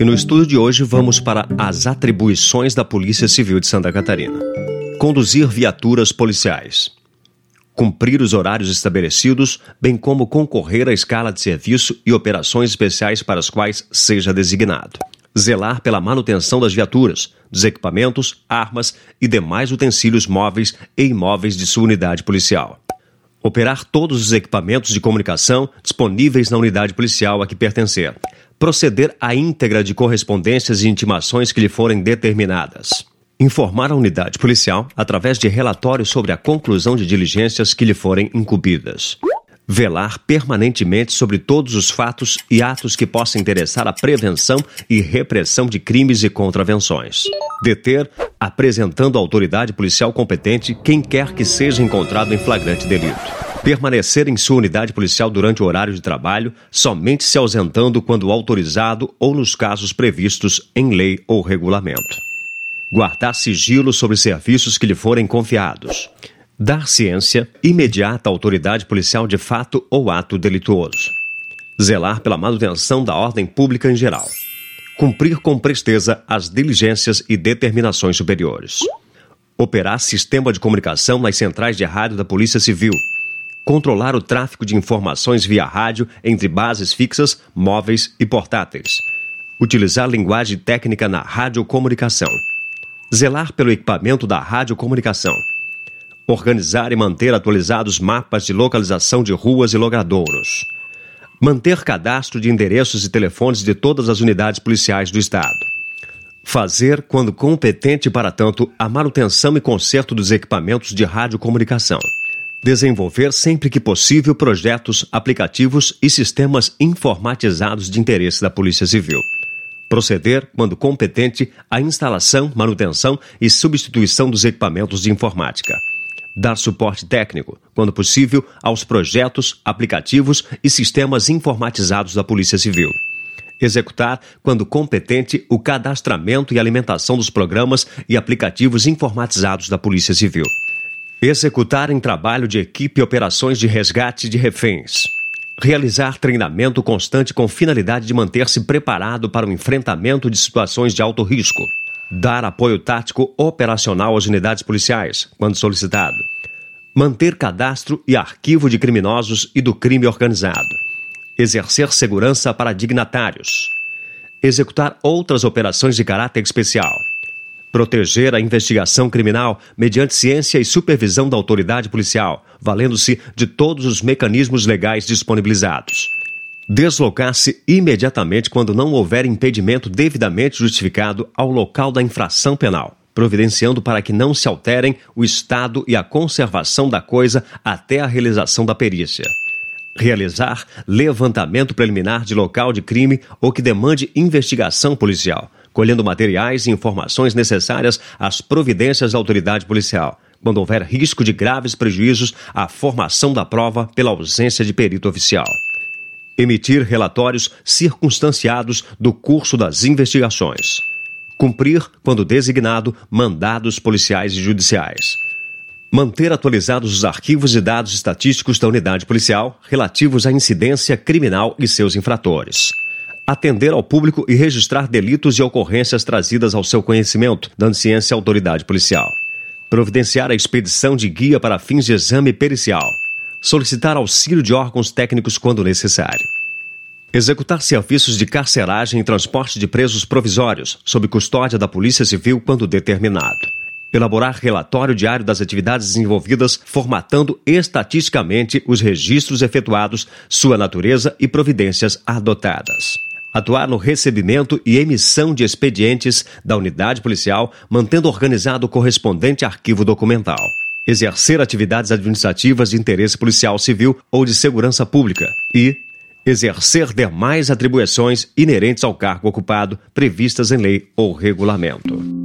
E no estudo de hoje vamos para as atribuições da Polícia Civil de Santa Catarina. Conduzir viaturas policiais. Cumprir os horários estabelecidos, bem como concorrer à escala de serviço e operações especiais para as quais seja designado. Zelar pela manutenção das viaturas, dos equipamentos, armas e demais utensílios móveis e imóveis de sua unidade policial operar todos os equipamentos de comunicação disponíveis na unidade policial a que pertencer, proceder à íntegra de correspondências e intimações que lhe forem determinadas, informar a unidade policial através de relatórios sobre a conclusão de diligências que lhe forem incumbidas velar permanentemente sobre todos os fatos e atos que possam interessar a prevenção e repressão de crimes e contravenções. Deter, apresentando à autoridade policial competente quem quer que seja encontrado em flagrante delito. Permanecer em sua unidade policial durante o horário de trabalho, somente se ausentando quando autorizado ou nos casos previstos em lei ou regulamento. Guardar sigilo sobre serviços que lhe forem confiados Dar ciência imediata à autoridade policial de fato ou ato delituoso. Zelar pela manutenção da ordem pública em geral. Cumprir com presteza as diligências e determinações superiores. Operar sistema de comunicação nas centrais de rádio da Polícia Civil. Controlar o tráfego de informações via rádio entre bases fixas, móveis e portáteis. Utilizar linguagem técnica na radiocomunicação. Zelar pelo equipamento da radiocomunicação organizar e manter atualizados mapas de localização de ruas e logradouros, manter cadastro de endereços e telefones de todas as unidades policiais do Estado, fazer, quando competente para tanto, a manutenção e conserto dos equipamentos de radiocomunicação, desenvolver sempre que possível projetos, aplicativos e sistemas informatizados de interesse da Polícia Civil proceder, quando competente, à instalação, manutenção e substituição dos equipamentos de informática dar suporte técnico, quando possível, aos projetos, aplicativos e sistemas informatizados da Polícia Civil. Executar, quando competente, o cadastramento e alimentação dos programas e aplicativos informatizados da Polícia Civil. Executar em trabalho de equipe operações de resgate de reféns. Realizar treinamento constante com finalidade de manter-se preparado para o enfrentamento de situações de alto risco. Dar apoio tático operacional às unidades policiais, quando solicitado, manter cadastro e arquivo de criminosos e do crime organizado, exercer segurança para dignatários, executar outras operações de caráter especial, proteger a investigação criminal mediante ciência e supervisão da autoridade policial, valendo-se de todos os mecanismos legais disponibilizados deslocar-se imediatamente quando não houver impedimento devidamente justificado ao local da infração penal, providenciando para que não se alterem o estado e a conservação da coisa até a realização da perícia. Realizar levantamento preliminar de local de crime ou que demande investigação policial, colhendo materiais e informações necessárias às providências da autoridade policial, quando houver risco de graves prejuízos à formação da prova pela ausência de perito oficial. Emitir relatórios circunstanciados do curso das investigações, cumprir, quando designado, mandados policiais e judiciais, manter atualizados os arquivos e dados estatísticos da unidade policial relativos à incidência criminal e seus infratores. Atender ao público e registrar delitos e ocorrências trazidas ao seu conhecimento, dando ciência à autoridade policial. Providenciar a expedição de guia para fins de exame pericial solicitar auxílio de órgãos técnicos quando necessário. Executar serviços de carceragem e transporte de presos provisórios, sob custódia da Polícia Civil quando determinado. Elaborar relatório diário das atividades desenvolvidas, formatando estatisticamente os registros efetuados, sua natureza e providências adotadas. Atuar no recebimento e emissão de expedientes da unidade policial, mantendo organizado o correspondente arquivo documental exercer atividades administrativas de interesse policial civil ou de segurança pública e exercer demais atribuições inerentes ao cargo ocupado previstas em lei ou regulamento.